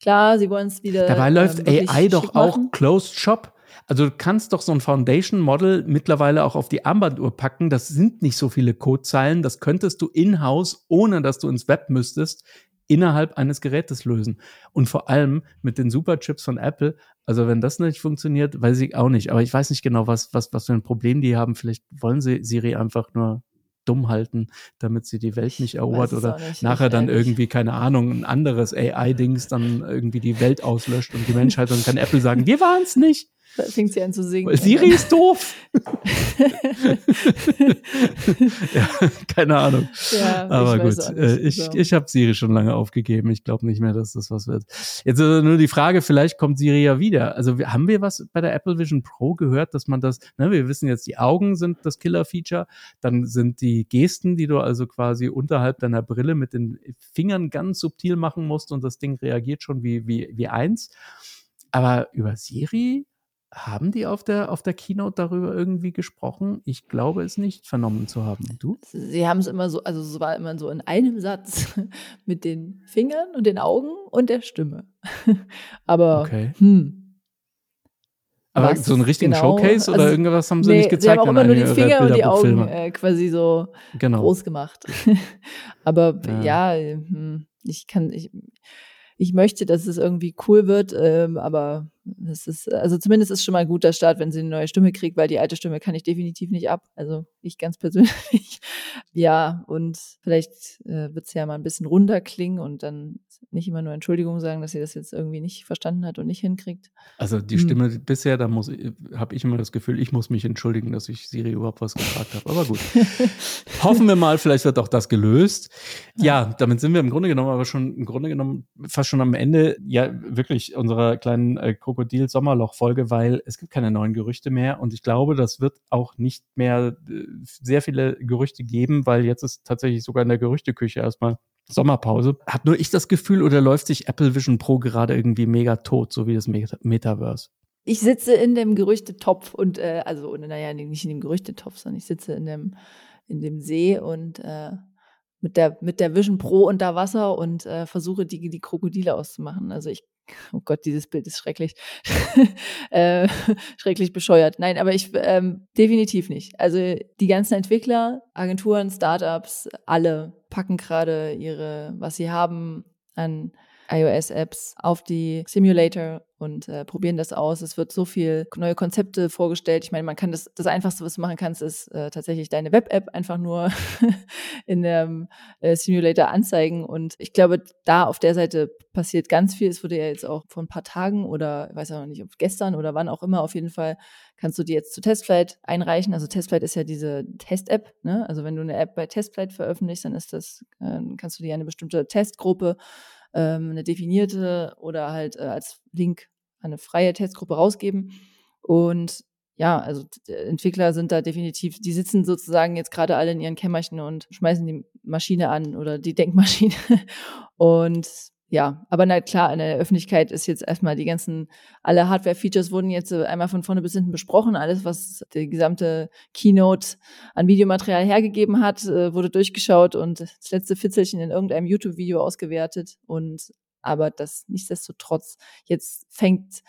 klar, sie wollen es wieder. Dabei läuft ähm, AI doch auch Closed Shop. Also du kannst doch so ein Foundation Model mittlerweile auch auf die Armbanduhr packen. Das sind nicht so viele Codezeilen. Das könntest du in-house, ohne dass du ins Web müsstest, innerhalb eines Gerätes lösen. Und vor allem mit den Superchips von Apple. Also wenn das nicht funktioniert, weiß ich auch nicht. Aber ich weiß nicht genau, was, was, was für ein Problem die haben. Vielleicht wollen sie Siri einfach nur dumm halten, damit sie die Welt nicht erobert oder nicht, nachher dann ehrlich. irgendwie, keine Ahnung, ein anderes AI-Dings dann irgendwie die Welt auslöscht und die Menschheit und kann Apple sagen, wir waren es nicht. Da fängt sie an zu singen. Siri ist doof. ja, keine Ahnung. Ja, Aber ich gut, äh, ich, so. ich habe Siri schon lange aufgegeben. Ich glaube nicht mehr, dass das was wird. Jetzt äh, nur die Frage, vielleicht kommt Siri ja wieder. Also haben wir was bei der Apple Vision Pro gehört, dass man das, ne, wir wissen jetzt, die Augen sind das Killer-Feature, dann sind die Gesten, die du also quasi unterhalb deiner Brille mit den Fingern ganz subtil machen musst und das Ding reagiert schon wie, wie, wie eins. Aber über Siri haben die auf der, auf der Keynote darüber irgendwie gesprochen? Ich glaube es nicht vernommen zu haben. Du? Sie haben es immer so, also es war immer so in einem Satz mit den Fingern und den Augen und der Stimme. Aber okay. hm. Aber so einen richtigen genau, Showcase oder also, irgendwas haben sie nee, nicht gezeigt? Sie haben auch immer nur die Finger und die Augen äh, quasi so genau. groß gemacht. Aber ja, ja hm, ich kann, ich, ich möchte, dass es irgendwie cool wird, ähm, aber es ist, also zumindest ist schon mal ein guter Start, wenn sie eine neue Stimme kriegt, weil die alte Stimme kann ich definitiv nicht ab. Also ich ganz persönlich. ja, und vielleicht äh, wird es ja mal ein bisschen runter klingen und dann nicht immer nur Entschuldigung sagen, dass sie das jetzt irgendwie nicht verstanden hat und nicht hinkriegt. Also die hm. Stimme hm. bisher, da muss habe ich immer das Gefühl, ich muss mich entschuldigen, dass ich Siri überhaupt was gefragt habe. Aber gut. Hoffen wir mal, vielleicht wird auch das gelöst. Ja. ja, damit sind wir im Grunde genommen aber schon im Grunde genommen fast schon am Ende ja wirklich unserer kleinen äh, Krokodil-Sommerloch-Folge, weil es gibt keine neuen Gerüchte mehr und ich glaube, das wird auch nicht mehr äh, sehr viele Gerüchte geben, weil jetzt ist tatsächlich sogar in der Gerüchteküche erstmal Sommerpause. Hat nur ich das Gefühl oder läuft sich Apple Vision Pro gerade irgendwie mega tot, so wie das Meta Metaverse? Ich sitze in dem Gerüchtetopf und äh, also naja, nicht in dem Gerüchtetopf, sondern ich sitze in dem in dem See und äh, mit der mit der Vision Pro unter Wasser und äh, versuche die die Krokodile auszumachen. Also ich oh Gott, dieses Bild ist schrecklich, äh, schrecklich bescheuert. Nein, aber ich ähm, definitiv nicht. Also die ganzen Entwickler, Agenturen, Startups, alle packen gerade ihre, was sie haben an iOS-Apps auf die Simulator und äh, probieren das aus. Es wird so viel neue Konzepte vorgestellt. Ich meine, man kann das, das Einfachste, was du machen kannst, ist äh, tatsächlich deine Web-App einfach nur in dem äh, Simulator anzeigen. Und ich glaube, da auf der Seite passiert ganz viel. Es wurde ja jetzt auch vor ein paar Tagen oder ich weiß auch nicht, ob gestern oder wann auch immer, auf jeden Fall kannst du die jetzt zu Testflight einreichen. Also Testflight ist ja diese Test-App. Ne? Also wenn du eine App bei Testflight veröffentlichst, dann ist das, äh, kannst du die eine bestimmte Testgruppe ähm, eine definierte oder halt äh, als Link eine freie Testgruppe rausgeben. Und ja, also Entwickler sind da definitiv, die sitzen sozusagen jetzt gerade alle in ihren Kämmerchen und schmeißen die Maschine an oder die Denkmaschine. Und ja, aber na klar, in der Öffentlichkeit ist jetzt erstmal die ganzen, alle Hardware-Features wurden jetzt äh, einmal von vorne bis hinten besprochen. Alles, was die gesamte Keynote an Videomaterial hergegeben hat, äh, wurde durchgeschaut und das letzte Fitzelchen in irgendeinem YouTube-Video ausgewertet. Und aber das nichtsdestotrotz, jetzt fängt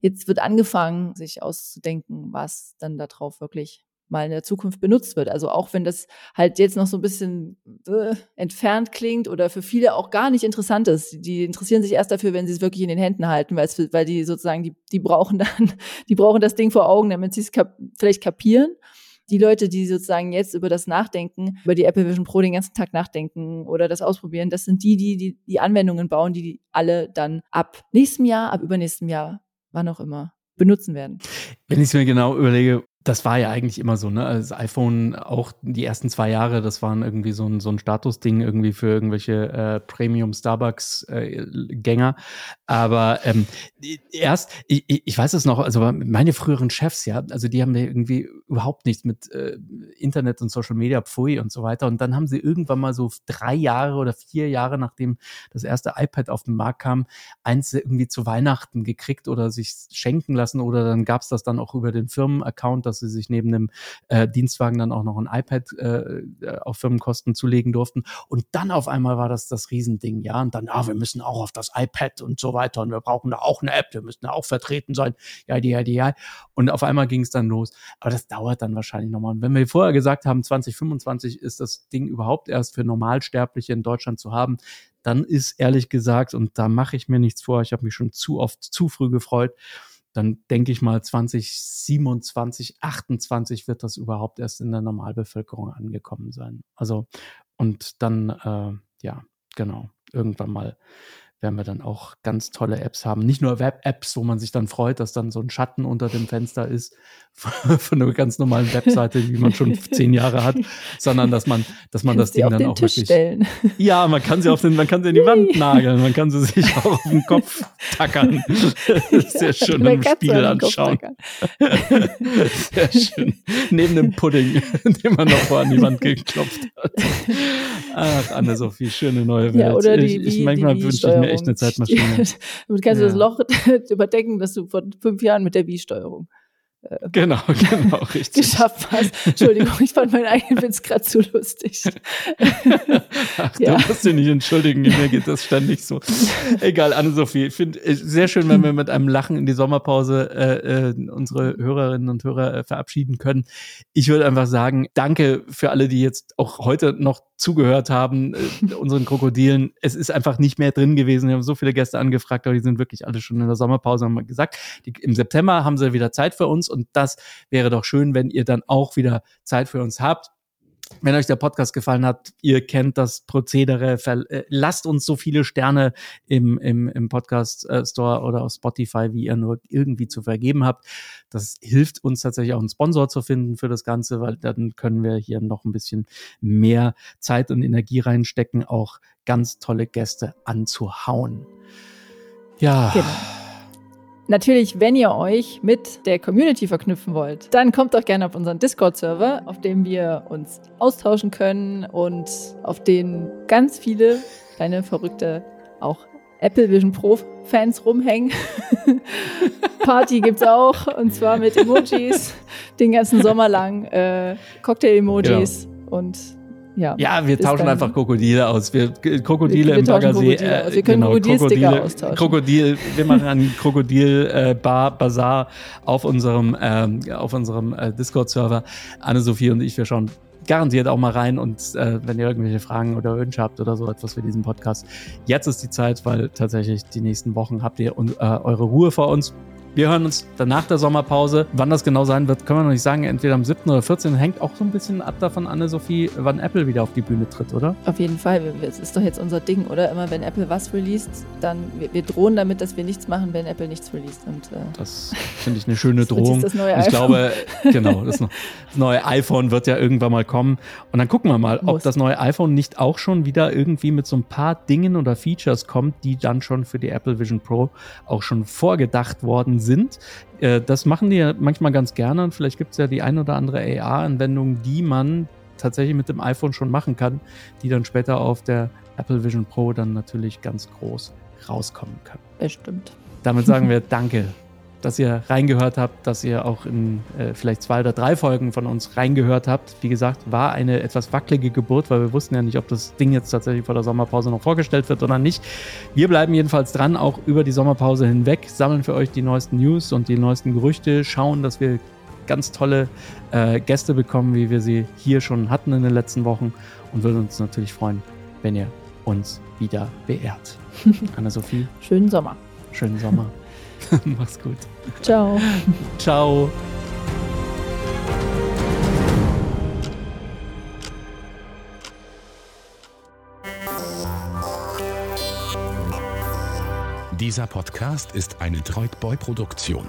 jetzt wird angefangen, sich auszudenken, was dann darauf wirklich mal in der Zukunft benutzt wird. Also auch wenn das halt jetzt noch so ein bisschen äh, entfernt klingt oder für viele auch gar nicht interessant ist. Die interessieren sich erst dafür, wenn sie es wirklich in den Händen halten, weil, es, weil die sozusagen, die, die brauchen dann, die brauchen das Ding vor Augen, damit sie es kap vielleicht kapieren. Die Leute, die sozusagen jetzt über das Nachdenken, über die Apple Vision Pro den ganzen Tag nachdenken oder das ausprobieren, das sind die, die die, die Anwendungen bauen, die, die alle dann ab nächstem Jahr, ab übernächstem Jahr, wann auch immer, benutzen werden. Wenn ich es mir genau überlege, das war ja eigentlich immer so, ne? Also das iPhone auch die ersten zwei Jahre, das waren irgendwie so ein, so ein Statusding irgendwie für irgendwelche äh, Premium Starbucks äh, Gänger. Aber ähm, erst, ich, ich weiß es noch, also meine früheren Chefs, ja, also die haben irgendwie überhaupt nichts mit äh, Internet und Social Media, Pfui und so weiter. Und dann haben sie irgendwann mal so drei Jahre oder vier Jahre, nachdem das erste iPad auf den Markt kam, eins irgendwie zu Weihnachten gekriegt oder sich schenken lassen oder dann gab es das dann auch über den Firmenaccount, dass sie sich neben dem äh, Dienstwagen dann auch noch ein iPad äh, auf Firmenkosten zulegen durften. Und dann auf einmal war das das Riesending, ja. Und dann, ah, wir müssen auch auf das iPad und so weiter und wir brauchen da auch eine App, wir müssen da auch vertreten sein, ja, die, ja, die, ja. Und auf einmal ging es dann los. Aber das dauert dann wahrscheinlich nochmal. Und wenn wir vorher gesagt haben, 2025 ist das Ding überhaupt erst für Normalsterbliche in Deutschland zu haben, dann ist ehrlich gesagt, und da mache ich mir nichts vor, ich habe mich schon zu oft zu früh gefreut, dann denke ich mal 2027, 28 wird das überhaupt erst in der Normalbevölkerung angekommen sein. Also und dann, äh, ja, genau, irgendwann mal werden wir dann auch ganz tolle Apps haben. Nicht nur Web-Apps, wo man sich dann freut, dass dann so ein Schatten unter dem Fenster ist von einer ganz normalen Webseite, die man schon zehn Jahre hat, sondern dass man, dass man das Ding dann auch Tisch wirklich. Stellen. Ja, man kann sie auf den, man kann sie in die Wand nageln, man kann sie sich auch auf den Kopf tackern. Sehr schön im Spiegel anschauen. Sehr schön. Neben dem Pudding, den man noch vor an die Wand geklopft hat. Ach, Anne-Sophie, schöne neue Welt. Ja, oder die, ich, ich manchmal wünsche ich mir echt eine Zeitmaschine. Damit kannst du das Loch überdecken, das du vor fünf Jahren mit der Wii-Steuerung äh, genau, genau, richtig. geschafft hast. Entschuldigung, ich fand meinen eigenen Witz gerade zu lustig. Ach, ja. du musst dich nicht entschuldigen, mir geht das ständig so. Egal, Anne-Sophie, ich finde es sehr schön, wenn wir mit einem Lachen in die Sommerpause äh, äh, unsere Hörerinnen und Hörer äh, verabschieden können. Ich würde einfach sagen, danke für alle, die jetzt auch heute noch zugehört haben, äh, unseren Krokodilen. Es ist einfach nicht mehr drin gewesen. Wir haben so viele Gäste angefragt, aber die sind wirklich alle schon in der Sommerpause, haben wir gesagt. Die, Im September haben sie wieder Zeit für uns und das wäre doch schön, wenn ihr dann auch wieder Zeit für uns habt. Wenn euch der Podcast gefallen hat, ihr kennt das Prozedere, äh, lasst uns so viele Sterne im, im, im Podcast äh, Store oder auf Spotify, wie ihr nur irgendwie zu vergeben habt. Das hilft uns tatsächlich auch einen Sponsor zu finden für das Ganze, weil dann können wir hier noch ein bisschen mehr Zeit und Energie reinstecken, auch ganz tolle Gäste anzuhauen. Ja. Genau. Natürlich, wenn ihr euch mit der Community verknüpfen wollt, dann kommt doch gerne auf unseren Discord-Server, auf dem wir uns austauschen können und auf den ganz viele kleine verrückte auch Apple Vision Pro Fans rumhängen. Party gibt's auch und zwar mit Emojis den ganzen Sommer lang, äh, Cocktail-Emojis ja. und ja, ja wir tauschen einfach Krokodile aus. Wir, Krokodile wir, wir im Baggersee. Äh, wir können genau, Krokodile austauschen. Krokodil, wir machen einen Krokodil-Bar-Bazar äh, auf unserem, äh, auf unserem äh, Discord-Server. Anne-Sophie und ich, wir schauen garantiert auch mal rein und äh, wenn ihr irgendwelche Fragen oder Wünsche habt oder so etwas für diesen Podcast, jetzt ist die Zeit, weil tatsächlich die nächsten Wochen habt ihr äh, eure Ruhe vor uns. Wir hören uns dann nach der Sommerpause. Wann das genau sein wird, können wir noch nicht sagen. Entweder am 7. oder 14. Hängt auch so ein bisschen ab davon, Anne-Sophie, wann Apple wieder auf die Bühne tritt, oder? Auf jeden Fall. Es ist doch jetzt unser Ding, oder? Immer wenn Apple was released, dann wir, wir drohen damit, dass wir nichts machen, wenn Apple nichts released. Und, äh, das finde ich eine schöne Drohung. Das neue ich glaube, genau, das, das, neue iPhone wird ja irgendwann mal kommen. Und dann gucken wir mal, Muss. ob das neue iPhone nicht auch schon wieder irgendwie mit so ein paar Dingen oder Features kommt, die dann schon für die Apple Vision Pro auch schon vorgedacht worden sind. Äh, das machen die ja manchmal ganz gerne und vielleicht gibt es ja die ein oder andere AR-Anwendung, die man tatsächlich mit dem iPhone schon machen kann, die dann später auf der Apple Vision Pro dann natürlich ganz groß rauskommen können. Bestimmt. Damit sagen wir Danke dass ihr reingehört habt, dass ihr auch in äh, vielleicht zwei oder drei Folgen von uns reingehört habt. Wie gesagt, war eine etwas wackelige Geburt, weil wir wussten ja nicht, ob das Ding jetzt tatsächlich vor der Sommerpause noch vorgestellt wird oder nicht. Wir bleiben jedenfalls dran, auch über die Sommerpause hinweg, sammeln für euch die neuesten News und die neuesten Gerüchte, schauen, dass wir ganz tolle äh, Gäste bekommen, wie wir sie hier schon hatten in den letzten Wochen und würden uns natürlich freuen, wenn ihr uns wieder beehrt. Anna-Sophie. Schönen Sommer. Schönen Sommer. Mach's gut. Ciao. Ciao. Dieser Podcast ist eine Droidboy-Produktion.